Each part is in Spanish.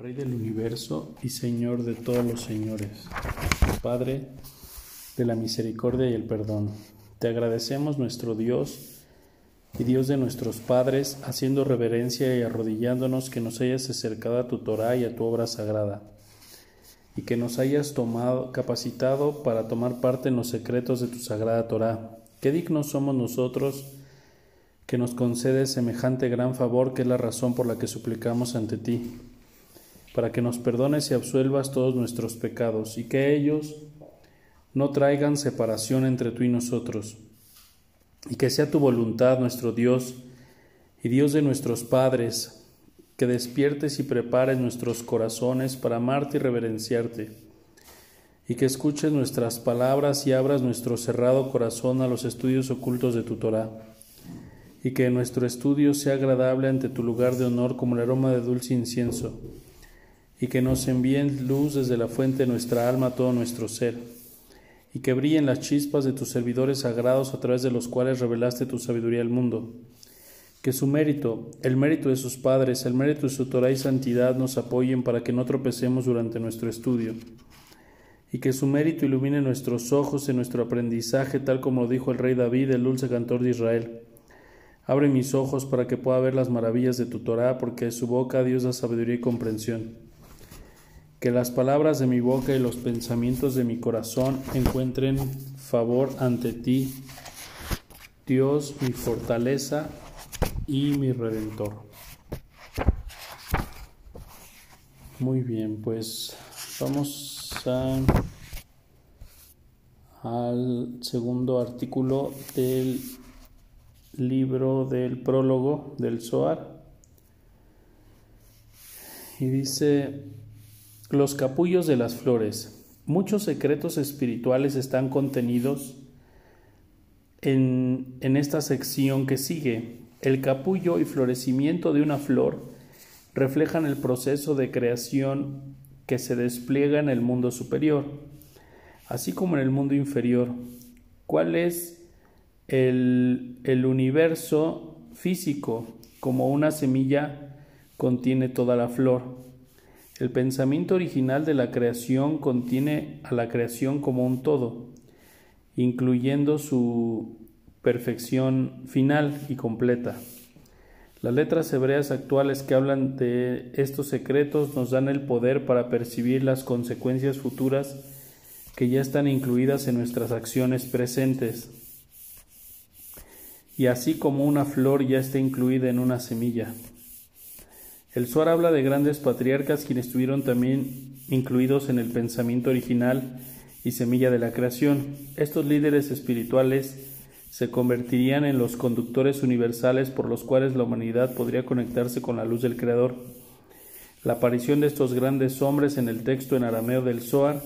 Rey del universo y Señor de todos los señores, Padre de la misericordia y el perdón. Te agradecemos nuestro Dios y Dios de nuestros padres, haciendo reverencia y arrodillándonos que nos hayas acercado a tu Torah y a tu obra sagrada, y que nos hayas tomado, capacitado para tomar parte en los secretos de tu sagrada Torah. Qué dignos somos nosotros que nos concedes semejante gran favor que es la razón por la que suplicamos ante ti para que nos perdones y absuelvas todos nuestros pecados, y que ellos no traigan separación entre tú y nosotros, y que sea tu voluntad, nuestro Dios, y Dios de nuestros padres, que despiertes y prepares nuestros corazones para amarte y reverenciarte, y que escuches nuestras palabras y abras nuestro cerrado corazón a los estudios ocultos de tu Torah, y que nuestro estudio sea agradable ante tu lugar de honor como el aroma de dulce incienso y que nos envíen luz desde la fuente de nuestra alma a todo nuestro ser, y que brillen las chispas de tus servidores sagrados a través de los cuales revelaste tu sabiduría al mundo. Que su mérito, el mérito de sus padres, el mérito de su Torah y santidad nos apoyen para que no tropecemos durante nuestro estudio. Y que su mérito ilumine nuestros ojos en nuestro aprendizaje, tal como lo dijo el rey David, el dulce cantor de Israel. Abre mis ojos para que pueda ver las maravillas de tu Torah, porque de su boca Dios da sabiduría y comprensión que las palabras de mi boca y los pensamientos de mi corazón encuentren favor ante ti, Dios, mi fortaleza y mi redentor. Muy bien, pues vamos al segundo artículo del libro del prólogo del Zohar. Y dice los capullos de las flores. Muchos secretos espirituales están contenidos en, esta sección que sigue. El capullo y florecimiento de una flor reflejan el proceso de creación que se despliega en el mundo superior, así como en el mundo inferior. ¿Cuál es el universo físico? Como una semilla contiene toda la flor. El pensamiento original de la creación contiene a la creación como un todo, incluyendo su perfección final y completa. Las letras hebreas actuales que hablan de estos secretos nos dan el poder para percibir las consecuencias futuras que ya están incluidas en nuestras acciones presentes. Y así como una flor ya está incluida en una semilla. El Suar habla de grandes patriarcas quienes estuvieron también incluidos en el pensamiento original y semilla de la creación. Estos líderes espirituales se convertirían en los conductores universales por los cuales la humanidad podría conectarse con la luz del Creador. La aparición de estos grandes hombres en el texto en arameo del Zohar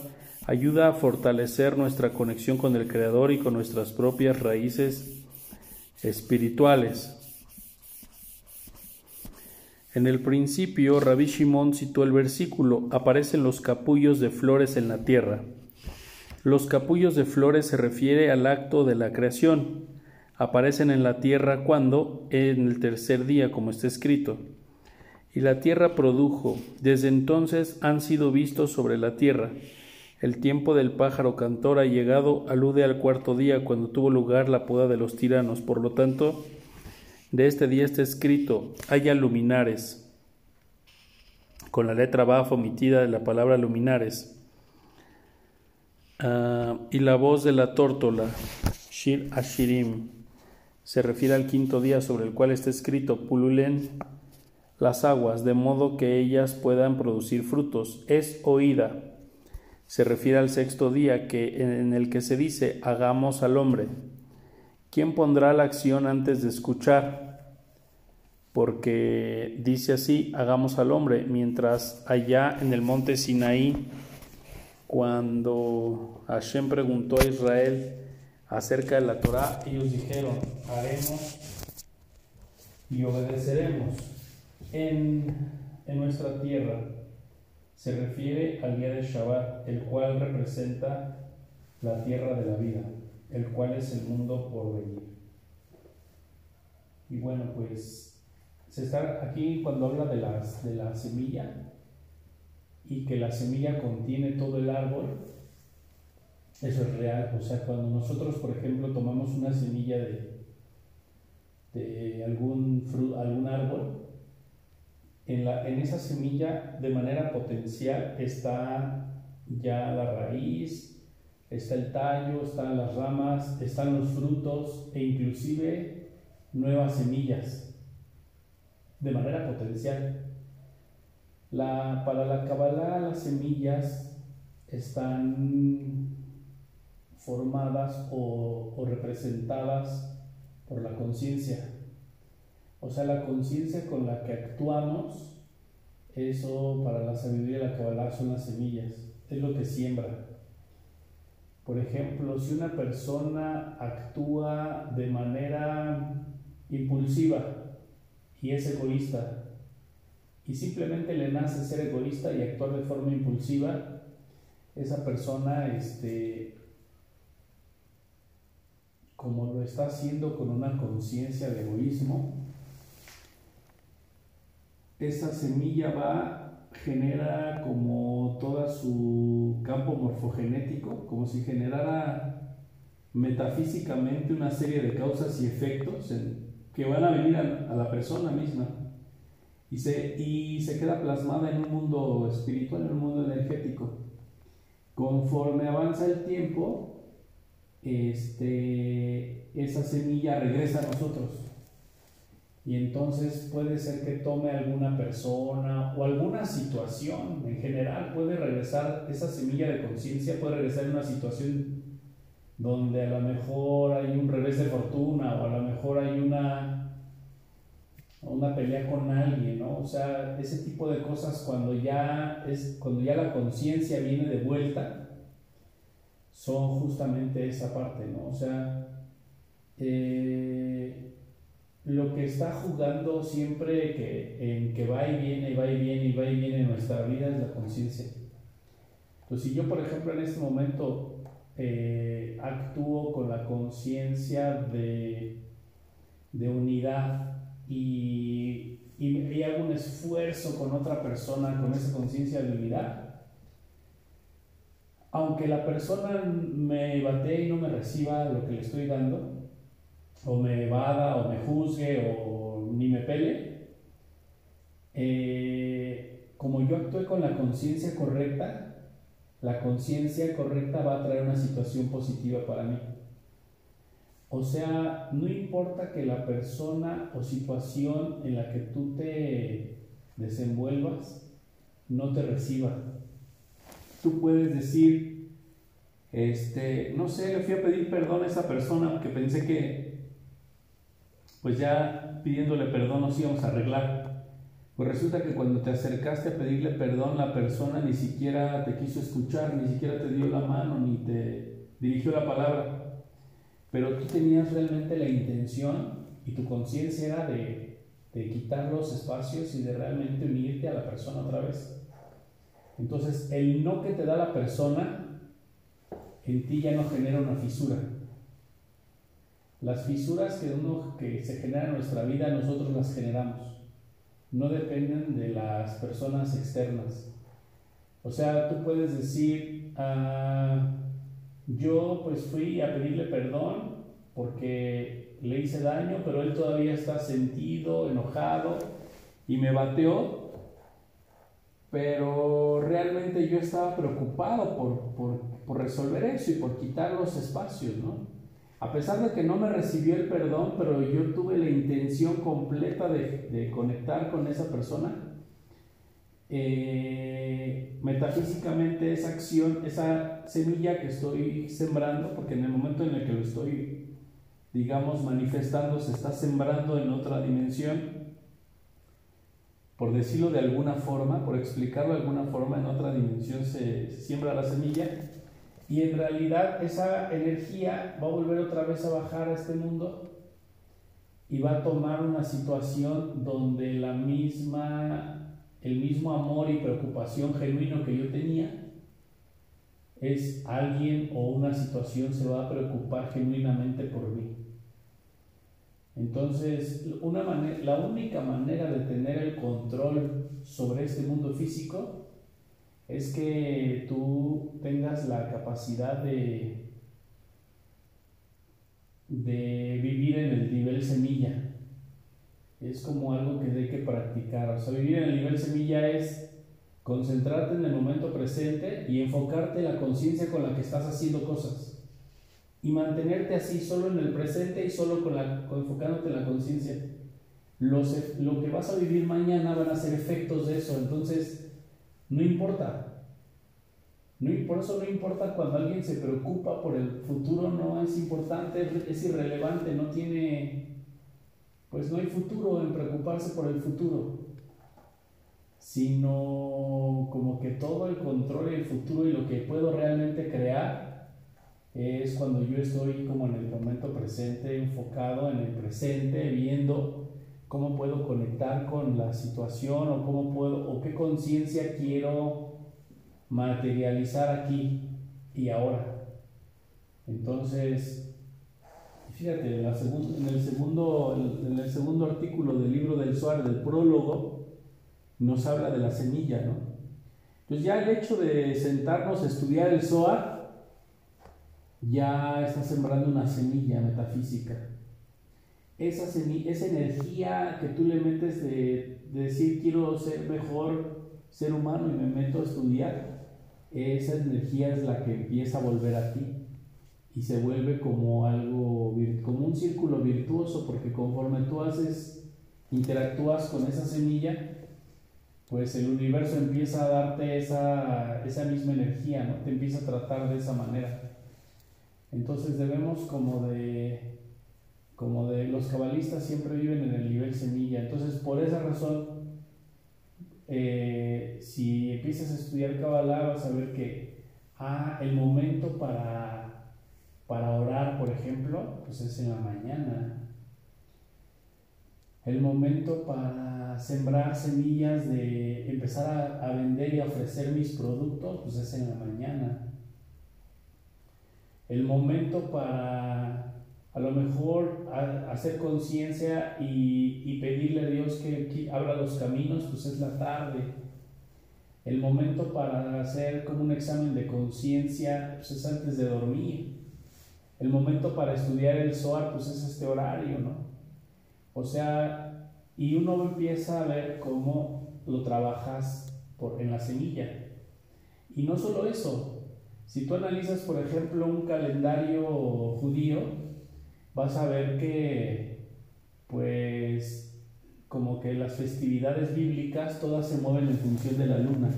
ayuda a fortalecer nuestra conexión con el Creador y con nuestras propias raíces espirituales. En el principio, Rabbi Shimon citó el versículo, aparecen los capullos de flores en la tierra. Los capullos de flores se refiere al acto de la creación. Aparecen en la tierra cuando, en el tercer día, como está escrito. Y la tierra produjo, desde entonces han sido vistos sobre la tierra. El tiempo del pájaro cantor ha llegado, alude al cuarto día, cuando tuvo lugar la poda de los tiranos. Por lo tanto, de este día está escrito, haya luminares, con la letra Baf omitida de la palabra luminares, ah, y la voz de la tórtola, Shir Ashirim, se refiere al quinto día sobre el cual está escrito, pululen las aguas, de modo que ellas puedan producir frutos, es oída. Se refiere al sexto día que, en el que se dice, hagamos al hombre. ¿Quién pondrá la acción antes de escuchar? Porque dice así, hagamos al hombre, mientras allá en el monte Sinaí, cuando Hashem preguntó a Israel acerca de la Torah, ellos dijeron, haremos y obedeceremos en, en nuestra tierra. Se refiere al día de Shabbat, el cual representa la tierra de la vida el cual es el mundo por venir. Y bueno, pues se está aquí cuando habla de, las, de la semilla, y que la semilla contiene todo el árbol, eso es real. O sea, cuando nosotros, por ejemplo, tomamos una semilla de, de algún, algún árbol, en, la, en esa semilla de manera potencial está ya la raíz, está el tallo, están las ramas, están los frutos e inclusive nuevas semillas de manera potencial. La, para la Kabbalah las semillas están formadas o, representadas por la conciencia. O sea, la conciencia con la que actuamos, eso para la sabiduría de la Kabbalah son las semillas, es lo que siembra. Por ejemplo, si una persona actúa de manera impulsiva y es egoísta, y simplemente le nace ser egoísta y actuar de forma impulsiva, esa persona, este, como lo está haciendo con una conciencia de egoísmo, esa semilla va, genera como todo su campo morfogenético, como si generara metafísicamente una serie de causas y efectos que van a venir a, la persona misma y se, y se queda plasmada en un mundo espiritual, en un mundo energético. Conforme avanza el tiempo, este, esa semilla regresa a nosotros y entonces puede ser que tome alguna persona o alguna situación en general, puede regresar, esa semilla de conciencia puede regresar en una situación donde a lo mejor hay un revés de fortuna o a lo mejor hay una, una pelea con alguien, ¿no? O sea, ese tipo de cosas cuando ya, es, cuando ya la conciencia viene de vuelta, son justamente esa parte, ¿no? O sea, eh, lo que está jugando siempre que, en que va y viene, y va y viene, y va y viene en nuestra vida es la conciencia. Entonces, si yo, por ejemplo, en este momento eh, actúo con la conciencia de, de, unidad y, y, hago un esfuerzo con otra persona con esa conciencia de unidad, aunque la persona me batee y no me reciba lo que le estoy dando, o me evada o me juzgue o ni me pele, eh, como yo actué con la conciencia correcta, la conciencia correcta va a traer una situación positiva para mí. O sea, no importa que la persona o situación en la que tú te desenvuelvas no te reciba. Tú puedes decir, este, no sé, le fui a pedir perdón a esa persona porque pensé que pues ya pidiéndole perdón nos íbamos a arreglar. Pues resulta que cuando te acercaste a pedirle perdón, la persona ni siquiera te quiso escuchar, ni siquiera te dio la mano, ni te dirigió la palabra. Pero tú tenías realmente la intención y tu conciencia era de, quitar los espacios y de realmente unirte a la persona otra vez. Entonces, el no que te da la persona en ti ya no genera una fisura, las fisuras que, uno, que se generan en nuestra vida nosotros las generamos, no dependen de las personas externas. O sea, tú puedes decir, ah, yo pues fui a pedirle perdón porque le hice daño, pero él todavía está sentido, enojado y me bateó, pero realmente yo estaba preocupado por, por, por resolver eso y por quitar los espacios, ¿no? A pesar de que no me recibió el perdón, pero yo tuve la intención completa de, conectar con esa persona, eh, metafísicamente esa acción, esa semilla que estoy sembrando, porque en el momento en el que lo estoy, digamos, manifestando, se está sembrando en otra dimensión, por decirlo de alguna forma, por explicarlo de alguna forma, en otra dimensión se siembra la semilla y en realidad esa energía va a volver otra vez a bajar a este mundo y va a tomar una situación donde la misma, el mismo amor y preocupación genuino que yo tenía, es alguien o una situación se va a preocupar genuinamente por mí. Entonces, una la única manera de tener el control sobre este mundo físico es que tú tengas la capacidad de, de vivir en el nivel semilla. Es como algo que hay que practicar. O sea, vivir en el nivel semilla es concentrarte en el momento presente y enfocarte en la conciencia con la que estás haciendo cosas. Y mantenerte así solo en el presente y solo con la, enfocándote en la conciencia. Lo que vas a vivir mañana van a ser efectos de eso. Entonces, no importa. No, por eso no importa cuando alguien se preocupa por el futuro, no es importante, es irrelevante, no tiene, pues no hay futuro en preocuparse por el futuro, sino como que todo el control del futuro y lo que puedo realmente crear es cuando yo estoy como en el momento presente, enfocado en el presente, viendo cómo puedo conectar con la situación o cómo puedo o qué conciencia quiero materializar aquí y ahora. Entonces, fíjate, en, el, segundo, artículo del libro del Suar, del prólogo, nos habla de la semilla, ¿no? Entonces ya el hecho de sentarnos a estudiar el Zohar, ya está sembrando una semilla metafísica. Esa, esa energía que tú le metes de, de decir quiero ser mejor ser humano y me meto a estudiar, esa energía es la que empieza a volver a ti y se vuelve como algo, como un círculo virtuoso, porque conforme tú haces, interactúas con esa semilla, pues el universo empieza a darte esa, esa misma energía, ¿no? Te empieza a tratar de esa manera. Entonces debemos como de, como de los cabalistas siempre viven en el nivel semilla. Entonces por esa razón eh, si empiezas a estudiar Kabbalah vas a ver que ah, el momento para, para orar, por ejemplo, pues es en la mañana. El momento para sembrar semillas de empezar a, a vender y ofrecer mis productos, pues es en la mañana. El momento para a lo mejor hacer conciencia y, pedirle a Dios que, abra los caminos, pues es la tarde. El momento para hacer como un examen de conciencia, pues es antes de dormir. El momento para estudiar el SOAR, pues es este horario, ¿no? O sea, y uno empieza a ver cómo lo trabajas por, en la semilla. Y no solo eso, si tú analizas, por ejemplo, un calendario judío, vas a ver que, pues, como que las festividades bíblicas todas se mueven en función de la luna.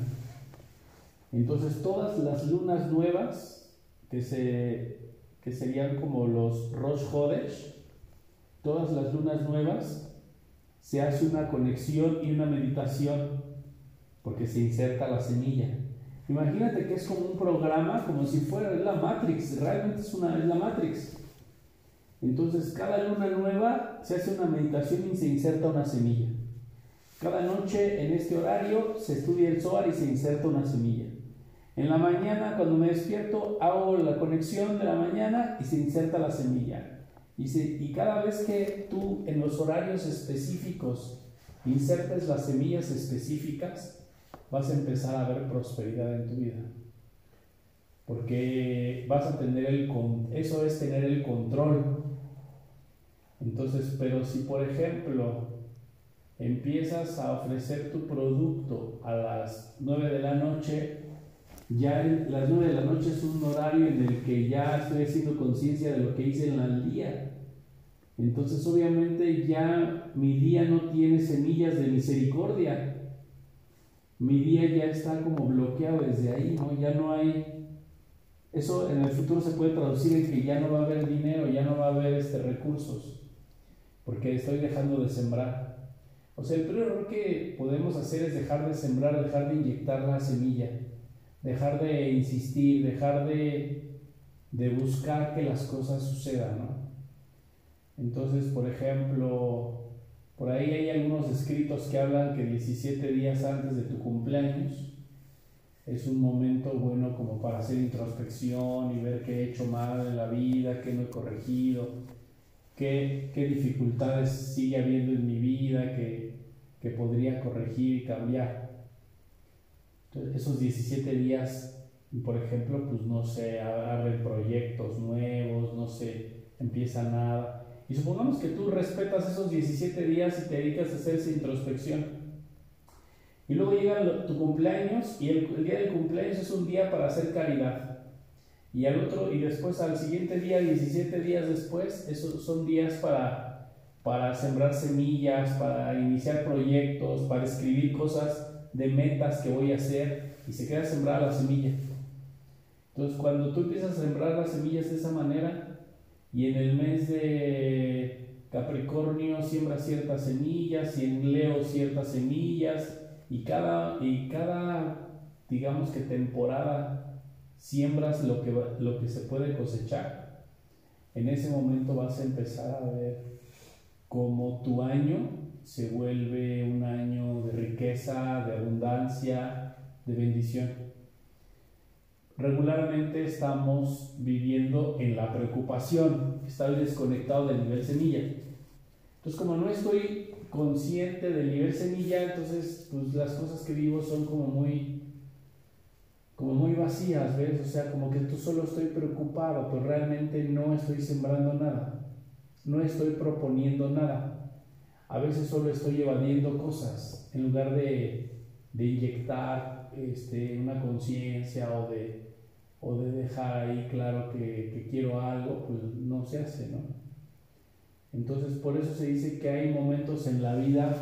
Entonces, todas las lunas nuevas, que, se, que serían como los Rosh Hodesh, todas las lunas nuevas, se hace una conexión y una meditación, porque se inserta la semilla. Imagínate que es como un programa, como si fuera la Matrix, realmente es, una, es la Matrix. Entonces, cada luna nueva se hace una meditación y se inserta una semilla. Cada noche en este horario se estudia el Zohar y se inserta una semilla. En la mañana, cuando me despierto, hago la conexión de la mañana y se inserta la semilla. Y, y cada vez que tú en los horarios específicos insertes las semillas específicas, vas a empezar a ver prosperidad en tu vida. Porque vas a tener el eso es tener el control entonces, pero si por ejemplo empiezas a ofrecer tu producto a las 9 de la noche, ya las 9 de la noche es un horario en el que ya estoy haciendo conciencia de lo que hice en el día. Entonces obviamente ya mi día no tiene semillas de misericordia. Mi día ya está como bloqueado desde ahí, ¿no? Ya no hay... Eso en el futuro se puede traducir en que ya no va a haber dinero, ya no va a haber este, recursos porque estoy dejando de sembrar. O sea, el primer error que podemos hacer es dejar de sembrar, dejar de inyectar la semilla, dejar de insistir, dejar de, de buscar que las cosas sucedan, ¿no? Entonces, por ejemplo, por ahí hay algunos escritos que hablan que 17 días antes de tu cumpleaños es un momento bueno como para hacer introspección y ver qué he hecho mal en la vida, qué no he corregido, qué, dificultades sigue habiendo en mi vida que, podría corregir y cambiar. esos 17 días, por ejemplo, pues no se abren proyectos nuevos, no se empieza nada. Y supongamos que tú respetas esos 17 días y te dedicas a hacer esa introspección. Y luego llega tu cumpleaños y el, día del cumpleaños es un día para hacer caridad. Y al otro, y después al siguiente día, 17 días después, esos son días para, para sembrar semillas, para iniciar proyectos, para escribir cosas de metas que voy a hacer y se queda sembrada la semilla. Entonces, cuando tú empiezas a sembrar las semillas de esa manera y en el mes de Capricornio siembra ciertas semillas y en Leo ciertas semillas y cada, y cada digamos que temporada siembras lo que, lo que se puede cosechar, en ese momento vas a empezar a ver cómo tu año se vuelve un año de riqueza, de abundancia, de bendición. Regularmente estamos viviendo en la preocupación, estoy desconectado del nivel semilla. Entonces, como no estoy consciente del nivel semilla, entonces pues las cosas que vivo son como muy como muy vacías, ¿ves? O sea, como que tú solo estoy preocupado, pero realmente no estoy sembrando nada. No estoy proponiendo nada a veces solo estoy evadiendo cosas en lugar de, de inyectar este, una conciencia o de, o de dejar ahí claro que, que, quiero algo, pues no se hace, ¿no? Entonces por eso se dice que hay momentos en la vida,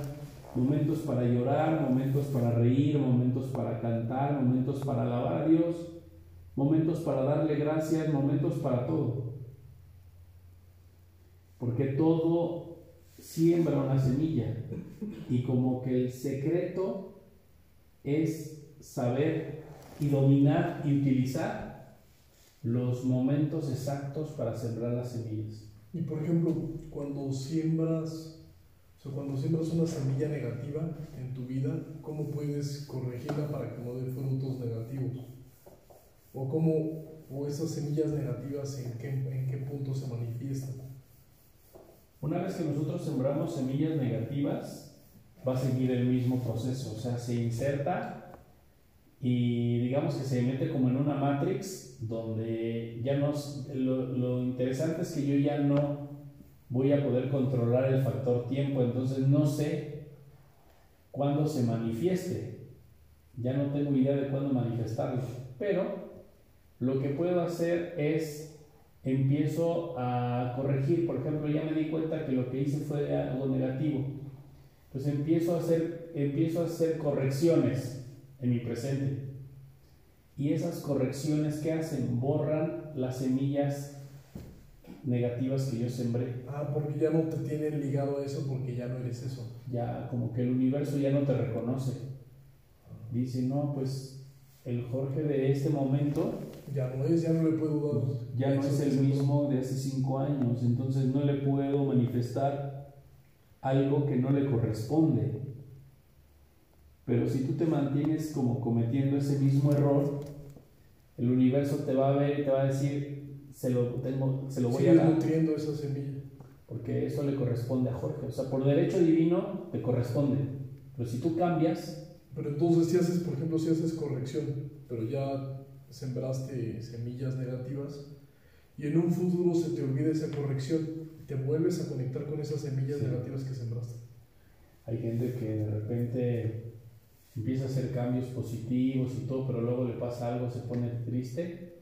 momentos para llorar, momentos para reír, momentos para cantar, momentos para alabar a Dios, momentos para darle gracias, momentos para todo. Porque todo siembra una semilla y como que el secreto es saber y dominar y utilizar los momentos exactos para sembrar las semillas. Y por ejemplo, cuando siembras, sea, cuando siembras una semilla negativa en tu vida, ¿cómo puedes corregirla para que no dé frutos negativos? O cómo, o esas semillas negativas en qué, en qué punto se manifiestan. Una vez que nosotros sembramos semillas negativas, va a seguir el mismo proceso, o sea, se inserta y digamos que se mete como en una matrix donde ya no, lo, lo interesante es que yo ya no voy a poder controlar el factor tiempo, entonces no sé cuándo se manifieste, ya no tengo idea de cuándo manifestarlo, pero lo que puedo hacer es empiezo a corregir, por ejemplo, ya me di cuenta que lo que hice fue algo negativo, pues empiezo a hacer, empiezo a hacer correcciones en mi presente. Y esas correcciones que hacen borran las semillas negativas que yo sembré. Ah, porque ya no te tienen ligado a eso porque ya no eres eso. Ya, como que el universo ya no te reconoce. Dice, no, pues el Jorge de este momento ya no es, ya no le puedo dar. Ya no es el mismo de hace cinco años, entonces no le puedo manifestar algo que no le corresponde. Pero si tú te mantienes como cometiendo ese mismo error, el universo te va a ver y te va a decir, se lo, tengo, se lo voy a dar. nutriendo esa semilla. Porque eso le corresponde a Jorge. O sea, por derecho divino te corresponde. Pero si tú cambias... Pero entonces si haces, por ejemplo, si haces corrección, pero ya sembraste semillas negativas y en un futuro se te olvida esa corrección te vuelves a conectar con esas semillas negativas que sembraste. Hay gente que de repente empieza a hacer cambios positivos y todo, pero luego le pasa algo, se pone triste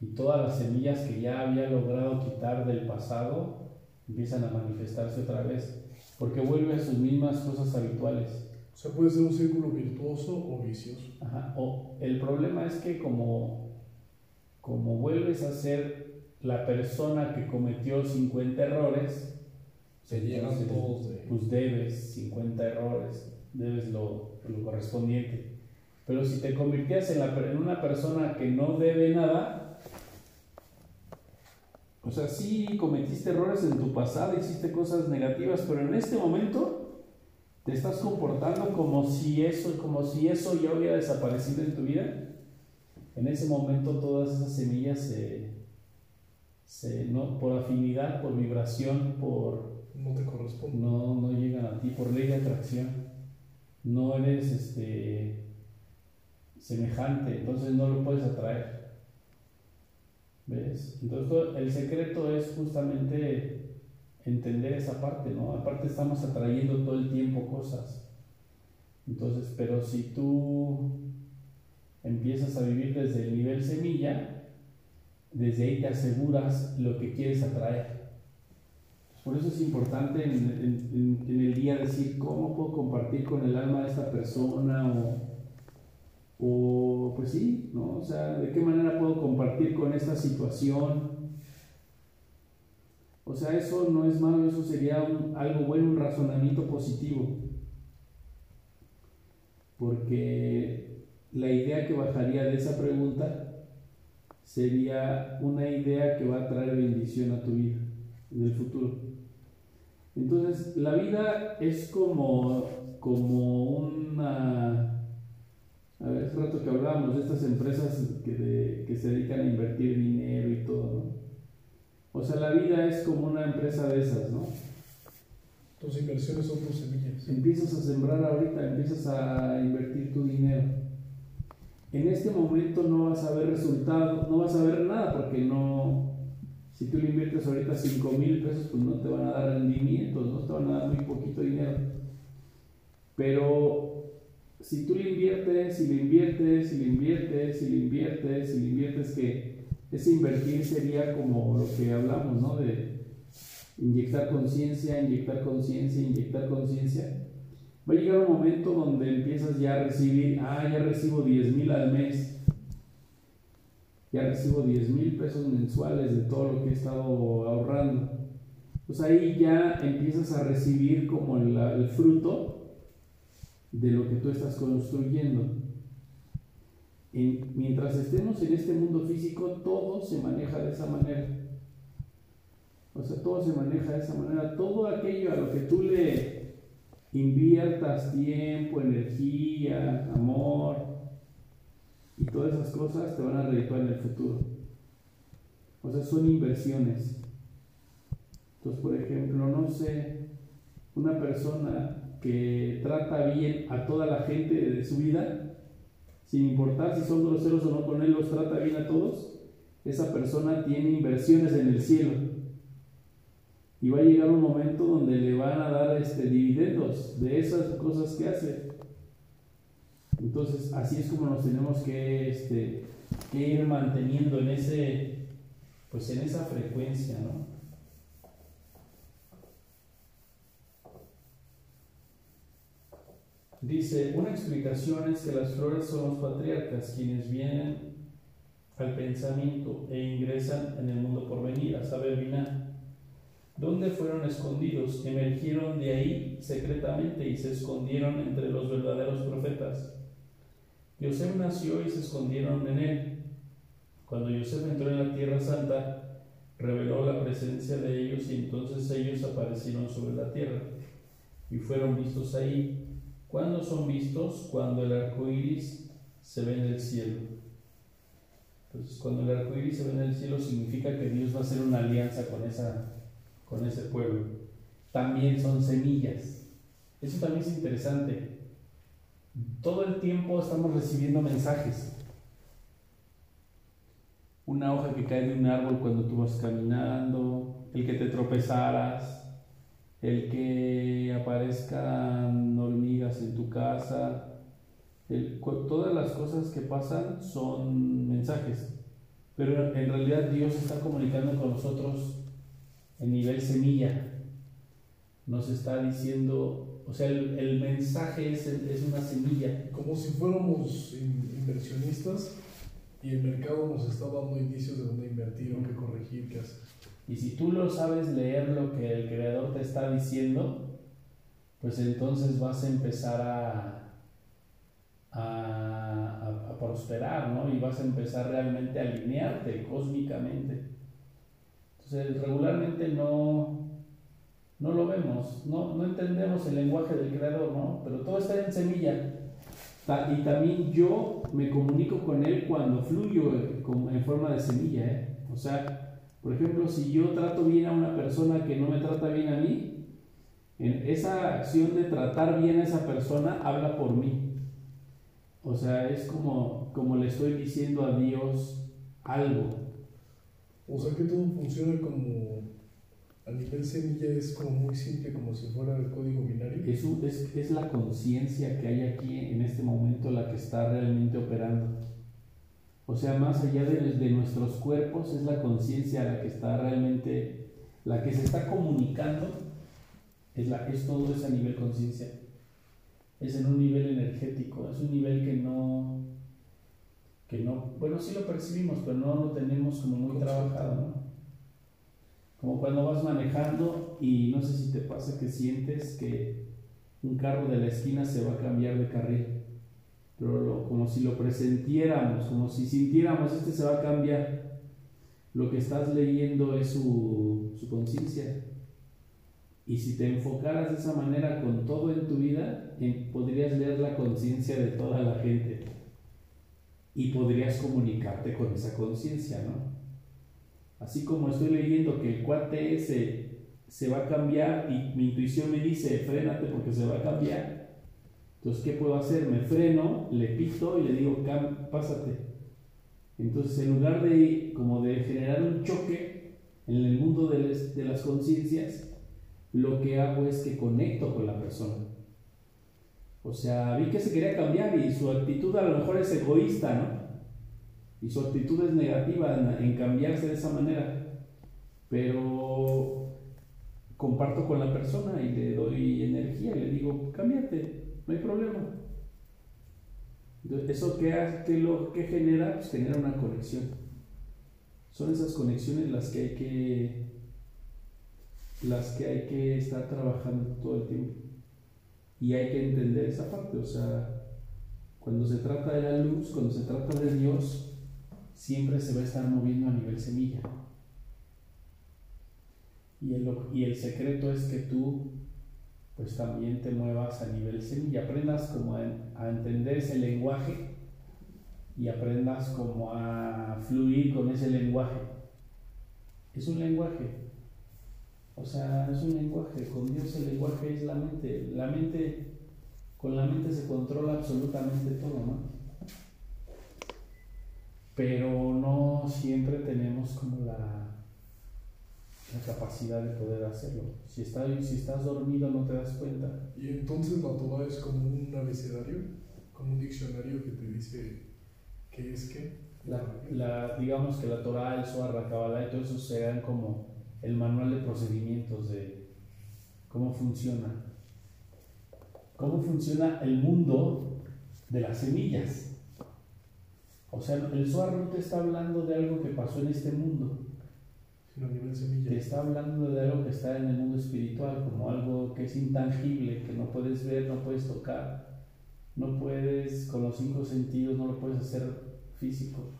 y todas las semillas que ya había logrado quitar del pasado empiezan a manifestarse otra vez, porque vuelve a sus mismas cosas habituales. O sea, puede ser un círculo virtuoso o vicioso. Ajá. O el problema es que como, como vuelves a ser la persona que cometió 50 errores, se llegan todos de... Pues debes 50 errores, debes lo, lo correspondiente. Pero si te convirtieras en, la, en una persona que no debe nada, o sea, sí cometiste errores en tu pasado, hiciste cosas negativas, pero en este momento te estás comportando como si eso, como si eso ya hubiera desaparecido en tu vida, en ese momento todas esas semillas se, no, por afinidad, por vibración, por no te corresponde. No, no llegan a ti por ley de atracción. No eres este semejante, entonces no lo puedes atraer. ¿Ves? Entonces el secreto es justamente entender esa parte, ¿no? Aparte estamos atrayendo todo el tiempo cosas. Entonces, pero si tú empiezas a vivir desde el nivel semilla, desde ahí te aseguras lo que quieres atraer. Por eso es importante en, el día decir cómo puedo compartir con el alma de esta persona o, o pues sí, ¿no? O sea, de qué manera puedo compartir con esta situación. O sea, eso no es malo, eso sería algo bueno, un razonamiento positivo. Porque la idea que bajaría de esa pregunta sería una idea que va a traer bendición a tu vida en el futuro. Entonces, la vida es como, como una... A ver, hace rato que hablábamos de estas empresas que, que se dedican a invertir dinero y todo, ¿no? O sea, la vida es como una empresa de esas, ¿no? Tus inversiones son tus semillas. Empiezas a sembrar ahorita, empiezas a invertir tu dinero. En este momento no vas a ver resultados, no vas a ver nada porque no, si tú le inviertes ahorita 5 mil pesos, pues no te van a dar rendimientos, no te van a dar muy poquito dinero. Pero si tú le inviertes, y le inviertes, y le inviertes, y le inviertes, y le inviertes, que ese invertir sería como lo que hablamos, ¿no? De inyectar conciencia, inyectar conciencia, inyectar conciencia. Va a llegar un momento donde empiezas ya a recibir, ah, ya recibo 10 mil al mes ya recibo 10 mil pesos mensuales de todo lo que he estado ahorrando. Pues ahí ya empiezas a recibir como el, fruto de lo que tú estás construyendo. mientras estemos en este mundo físico, todo se maneja de esa manera. O sea, todo se maneja de esa manera. Todo aquello a lo que tú le inviertas tiempo, energía, amor, y todas esas cosas te van a redituar en el futuro. O sea, son inversiones. Entonces, por ejemplo, no sé, una persona que trata bien a toda la gente de su vida, sin importar si son groseros o no con él, los trata bien a todos, esa persona tiene inversiones en el cielo. Y va a llegar un momento donde le van a dar este, dividendos de esas cosas que hace. Entonces, así es como nos tenemos que, este, ir manteniendo en ese, pues en esa frecuencia, ¿no? Dice, una explicación es que las flores son los patriarcas quienes vienen al pensamiento e ingresan en el mundo por venir, a saber, Vina. ¿Dónde fueron escondidos? Emergieron de ahí secretamente y se escondieron entre los verdaderos profetas. Yosef nació y se escondieron en él. Cuando Yosef entró en la tierra santa, reveló la presencia de ellos y entonces ellos aparecieron sobre la tierra y fueron vistos ahí. ¿Cuándo son vistos? Cuando el arco iris se ve en el cielo. Entonces, cuando el arco iris se ve en el cielo, significa que Dios va a hacer una alianza con, esa, con ese pueblo. También son semillas. Eso también es interesante. Todo el tiempo estamos recibiendo mensajes. Una hoja que cae de un árbol cuando tú vas caminando, el que te tropezaras, el que aparezcan hormigas en tu casa, todas las cosas que pasan son mensajes. Pero en realidad Dios está comunicando con nosotros en nivel semilla. Nos está diciendo, o sea, el, mensaje es, es, una semilla. Como si fuéramos inversionistas y el mercado nos está dando indicios de dónde invertir o qué corregir, qué hacer. Y si tú lo sabes leer lo que el creador te está diciendo, pues entonces vas a empezar a, a, prosperar, ¿no? Y vas a empezar realmente a alinearte cósmicamente. Entonces, regularmente no, no lo vemos, no, no entendemos el lenguaje del creador, ¿no? Pero todo está en semilla. Y también yo me comunico con él cuando fluyo en forma de semilla, ¿eh? O sea, por ejemplo, si yo trato bien a una persona que no me trata bien a mí, en esa acción de tratar bien a esa persona habla por mí. O sea, es como, como le estoy diciendo a Dios algo. O sea que todo funciona como a nivel semilla es como muy simple, como si fuera el código binario. Es, es, es la conciencia que hay aquí en este momento la que está realmente operando. O sea, más allá de, de nuestros cuerpos, es la conciencia la que está realmente, la que se está comunicando, es, la, es todo eso a nivel conciencia. Es en un nivel energético, es un nivel que no, que no, bueno, sí lo percibimos, pero no lo tenemos como muy trabajado, ¿no? Como cuando vas manejando y no sé si te pasa que sientes que un carro de la esquina se va a cambiar de carril, pero como si lo presentiéramos, como si sintiéramos, este se va a cambiar. Lo que estás leyendo es su, su conciencia. Y si te enfocaras de esa manera con todo en tu vida, podrías leer la conciencia de toda la gente y podrías comunicarte con esa conciencia, ¿no? Así como estoy leyendo que el cuate ese se va a cambiar y mi intuición me dice, frénate porque se va a cambiar. Entonces, ¿qué puedo hacer? Me freno, le pito y le digo, pásate. Entonces, en lugar de, como de generar un choque en el mundo de, de las conciencias, lo que hago es que conecto con la persona. O sea, vi que se quería cambiar y su actitud a lo mejor es egoísta, ¿no? y su actitud es negativa en, cambiarse de esa manera, pero comparto con la persona y le doy energía y le digo, cámbiate, no hay problema. ¿Eso qué, qué, lo, que genera? Pues genera una conexión. Son esas conexiones las que hay que las que hay que estar trabajando todo el tiempo. Y hay que entender esa parte, o sea, cuando se trata de la luz, cuando se trata de Dios, siempre se va a estar moviendo a nivel semilla. Y el, y el secreto es que tú pues también te muevas a nivel semilla, aprendas como a, a entender ese lenguaje y aprendas como a fluir con ese lenguaje. Es un lenguaje, o sea, es un lenguaje, con Dios el lenguaje es la mente, la mente, con la mente se controla absolutamente todo, ¿no? pero no siempre tenemos como la, la capacidad de poder hacerlo. Si, estás, si estás dormido no te das cuenta. Y entonces la Torah es como un abecedario, como un diccionario que te dice qué es qué. La, la, digamos que la Torah, el Zohar, la Kabbalah y todo eso serán como el manual de procedimientos de cómo funciona. Cómo funciona el mundo de las semillas. O sea, el Zohar no te está hablando de algo que pasó en este mundo. Semilla. Te está hablando de algo que está en el mundo espiritual, como algo que es intangible, que no puedes ver, no puedes tocar, no puedes, con los cinco sentidos, no lo puedes hacer físico.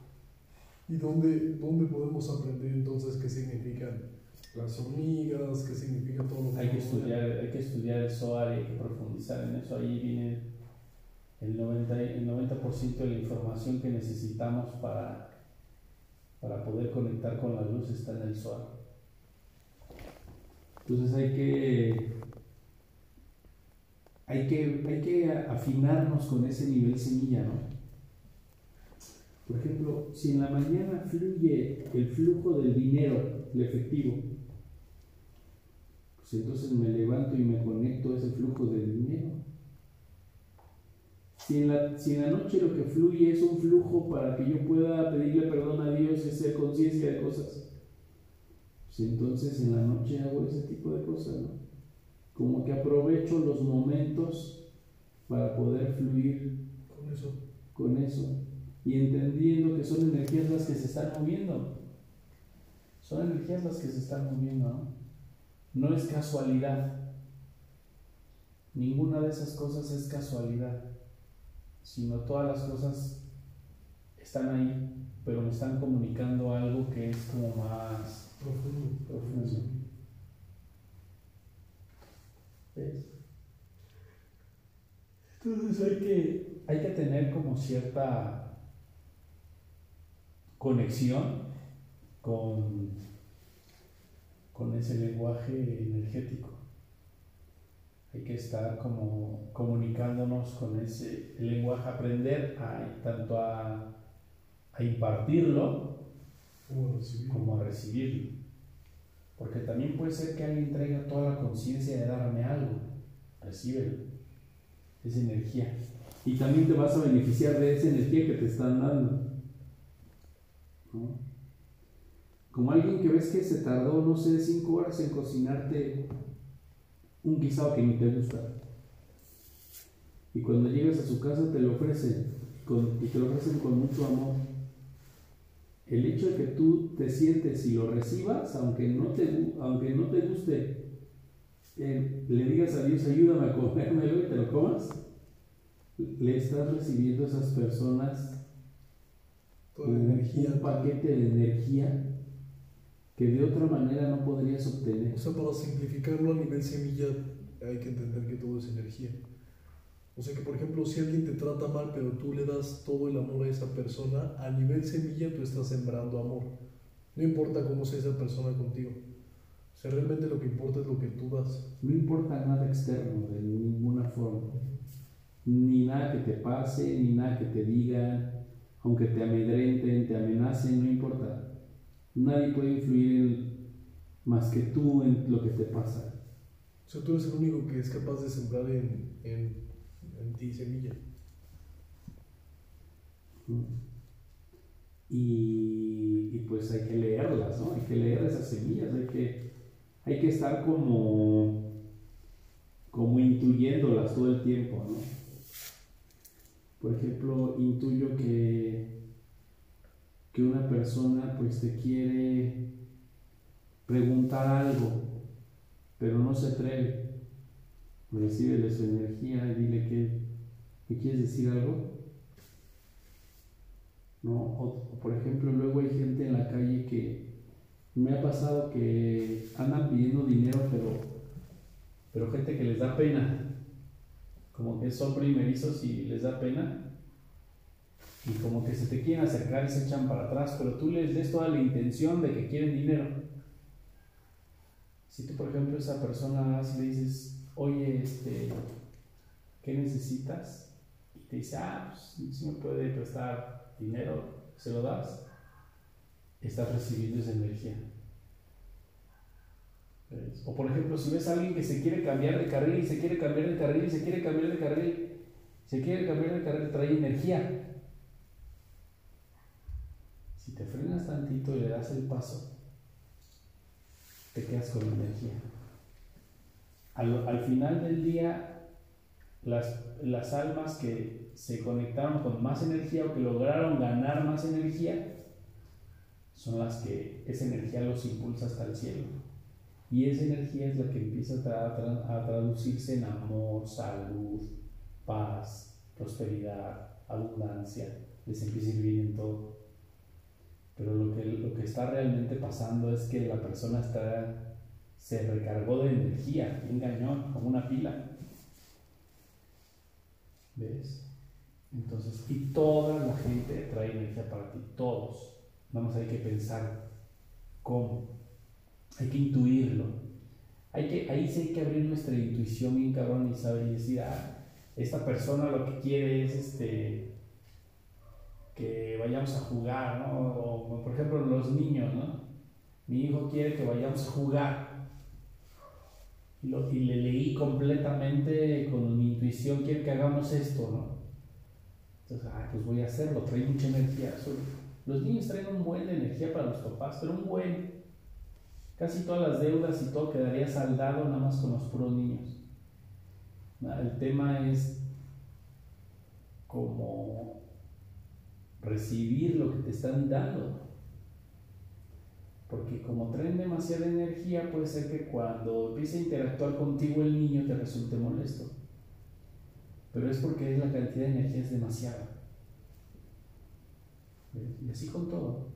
¿Y dónde, dónde podemos aprender entonces qué significan las hormigas, qué significa todo lo que hay que estudiar Hay que estudiar el Zohar y hay que profundizar en eso. Ahí viene el 90%, el 90 de la información que necesitamos para, para poder conectar con la luz está en el sol. Entonces hay que, hay que, hay que afinarnos con ese nivel semilla, ¿no? Por ejemplo, si en la mañana fluye el flujo del dinero, el efectivo, pues entonces me levanto y me conecto a ese flujo del dinero si en, la, si en la noche lo que fluye es un flujo para que yo pueda pedirle perdón a Dios y hacer conciencia de cosas, pues entonces en la noche hago ese tipo de cosas, ¿no? Como que aprovecho los momentos para poder fluir con eso. Con eso. Y entendiendo que son energías las que se están moviendo. Son energías las que se están moviendo, ¿no? No es casualidad. Ninguna de esas cosas es casualidad sino todas las cosas están ahí, pero me están comunicando algo que es como más profundo. profundo. ¿Ves? Entonces hay que, hay que tener como cierta conexión con, con ese lenguaje energético. Hay que estar como comunicándonos con ese lenguaje, aprender a, tanto a, a impartirlo como a recibirlo. Porque también puede ser que alguien traiga toda la conciencia de darme algo. Recíbelo. Esa energía. Y también te vas a beneficiar de esa energía que te están dando. Como alguien que ves que se tardó, no sé, cinco horas en cocinarte un guisado que ni te gusta. Y cuando llegas a su casa te lo ofrecen, y te lo ofrecen con mucho amor. El hecho de que tú te sientes y lo recibas, aunque no te, aunque no te guste, eh, le digas a Dios, ayúdame a comérmelo y te lo comas, le estás recibiendo a esas personas un, un paquete de energía que de otra manera no podrías obtener. O sea, para simplificarlo a nivel semilla, hay que entender que todo es energía. O sea que, por ejemplo, si alguien te trata mal, pero tú le das todo el amor a esa persona, a nivel semilla tú estás sembrando amor. No importa cómo sea esa persona contigo. O sea, realmente lo que importa es lo que tú das. No importa nada externo, de ninguna forma. Ni nada que te pase, ni nada que te digan, aunque te amedrenten, te amenacen, no importa. Nadie puede influir más que tú en lo que te pasa. O sea, tú eres el único que es capaz de sembrar en, en, en ti semilla. Y, y, pues hay que leerlas, ¿no? Hay que leer esas semillas, hay que, hay que estar como, como intuyéndolas todo el tiempo, ¿no? Por ejemplo, intuyo que que una persona pues te quiere preguntar algo, pero no se atreve. Recibe su energía y dile que ¿me quieres decir algo? ¿No? Por ejemplo, luego hay gente en la calle que me ha pasado que andan pidiendo dinero, pero, pero gente que les da pena, como que son primerizos y les da pena, y como que se te quieren acercar y se echan para atrás, pero tú les des toda la intención de que quieren dinero. Si tú, por ejemplo, esa persona le dices, oye, este, ¿qué necesitas? Y te dice, ah, pues si me puede prestar dinero, se lo das, estás recibiendo esa energía. O por ejemplo, si ves a alguien que se quiere cambiar de carril, se quiere cambiar de carril, se quiere cambiar de carril, se quiere cambiar de carril, trae energía. Te frenas tantito y le das el paso, te quedas con energía. Al, final del día, las, las almas que se conectaron con más energía o que lograron ganar más energía, son las que esa energía los impulsa hasta el cielo. Y esa energía es la que empieza a, a, traducirse en amor, salud, paz, prosperidad, abundancia. Les empieza a ir bien en todo. Pero lo que, lo que está realmente pasando es que la persona está, se recargó de energía, engañó como una pila. ¿Ves? Entonces, y toda la gente trae energía para ti, todos. Vamos, hay que pensar cómo. Hay que intuirlo. Hay que, ahí sí hay que abrir nuestra intuición bien cabrón y saber y decir, ah, esta persona lo que quiere es este que vayamos a jugar, ¿no? O, por ejemplo los niños, ¿no? Mi hijo quiere que vayamos a jugar. Y, lo, y le leí completamente con mi intuición, quiere que hagamos esto, ¿no? Entonces, ah, pues voy a hacerlo, trae mucha energía. Los niños traen un buen de energía para los papás, pero un buen. Casi todas las deudas y todo quedaría saldado nada más con los puros niños. El tema es como recibir lo que te están dando. Porque como traen demasiada energía, puede ser que cuando empiece a interactuar contigo el niño te resulte molesto. Pero es porque la cantidad de energía es demasiada. Y así con todo.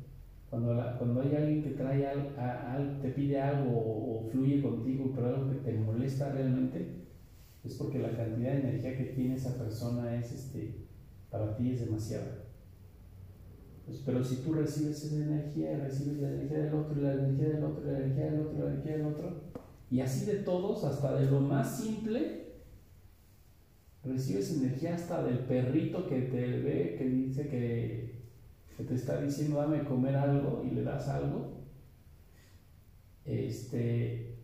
Cuando, cuando hay alguien que trae al, te pide algo o, fluye contigo, pero algo que te molesta realmente, es porque la cantidad de energía que tiene esa persona es este, para ti es demasiada. Pues, pero si tú recibes esa energía, recibes la energía del otro, la energía del otro, la energía del otro, la energía del otro, y así de todos, hasta de lo más simple, recibes energía hasta del perrito que te ve, que dice que, te está diciendo dame comer algo y le das algo. Este,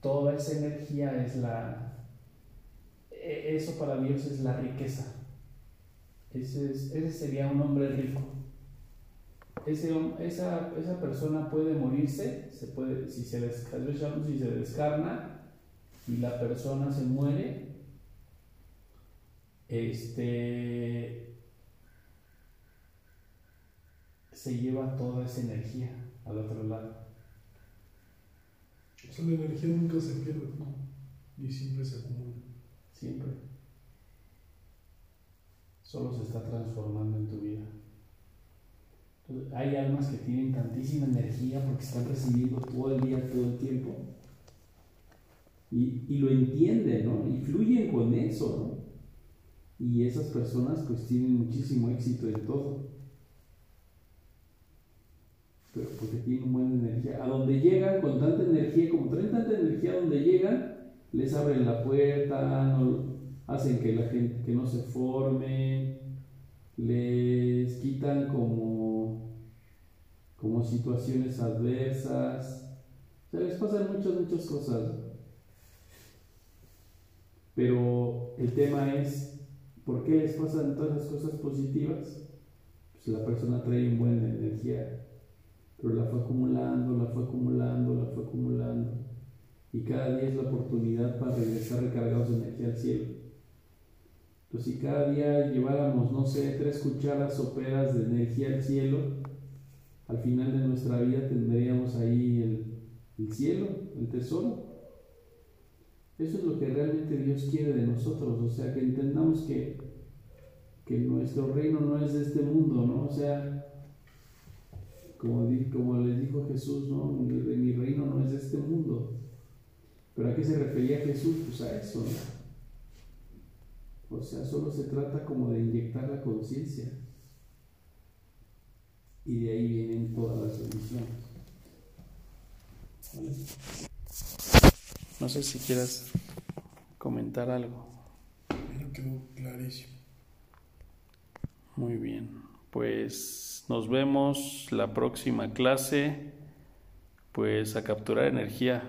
toda esa energía es la, e, eso para Dios es la riqueza. Ese, ese sería un hombre rico. Ese, esa, esa, persona puede morirse, se puede, si, se si se descarna y la persona se muere, este, se lleva toda esa energía al otro lado. O sea, la energía nunca se pierde, ¿no? Y siempre se acumula. Siempre. Solo se está transformando en tu vida. Hay almas que tienen tantísima energía porque están recibiendo todo el día, todo el tiempo. Y, y lo entienden, ¿no? Y fluyen con eso, ¿no? y esas personas pues tienen muchísimo éxito en todo. Pero porque tienen buena energía. A donde llegan con tanta energía, como traen tanta energía a donde llegan, les abren la puerta, hacen que la gente que no se forme, les quitan como, como situaciones adversas. O sea, les pasan muchas, muchas cosas. Pero el tema es ¿Por qué les pasan todas las cosas positivas? Pues la persona trae buena energía, pero la fue acumulando, la fue acumulando, la fue acumulando. Y cada día es la oportunidad para regresar recargados de energía al cielo. Entonces, si cada día lleváramos, no sé, tres cucharas soperas de energía al cielo, al final de nuestra vida tendríamos ahí el, el cielo, el tesoro. Eso es lo que realmente Dios quiere de nosotros, o sea, que entendamos que, que nuestro reino no es de este mundo, ¿no? O sea, como, como les dijo Jesús, ¿no? Mi, mi, reino no es de este mundo. ¿Pero a qué se refería Jesús? Pues a eso, ¿no? O sea, solo se trata como de inyectar la conciencia. Y de ahí vienen todas las bendiciones. ¿Vale? No sé si quieras comentar algo. Me quedó clarísimo. Muy bien. Pues nos vemos la próxima clase. Pues a capturar energía.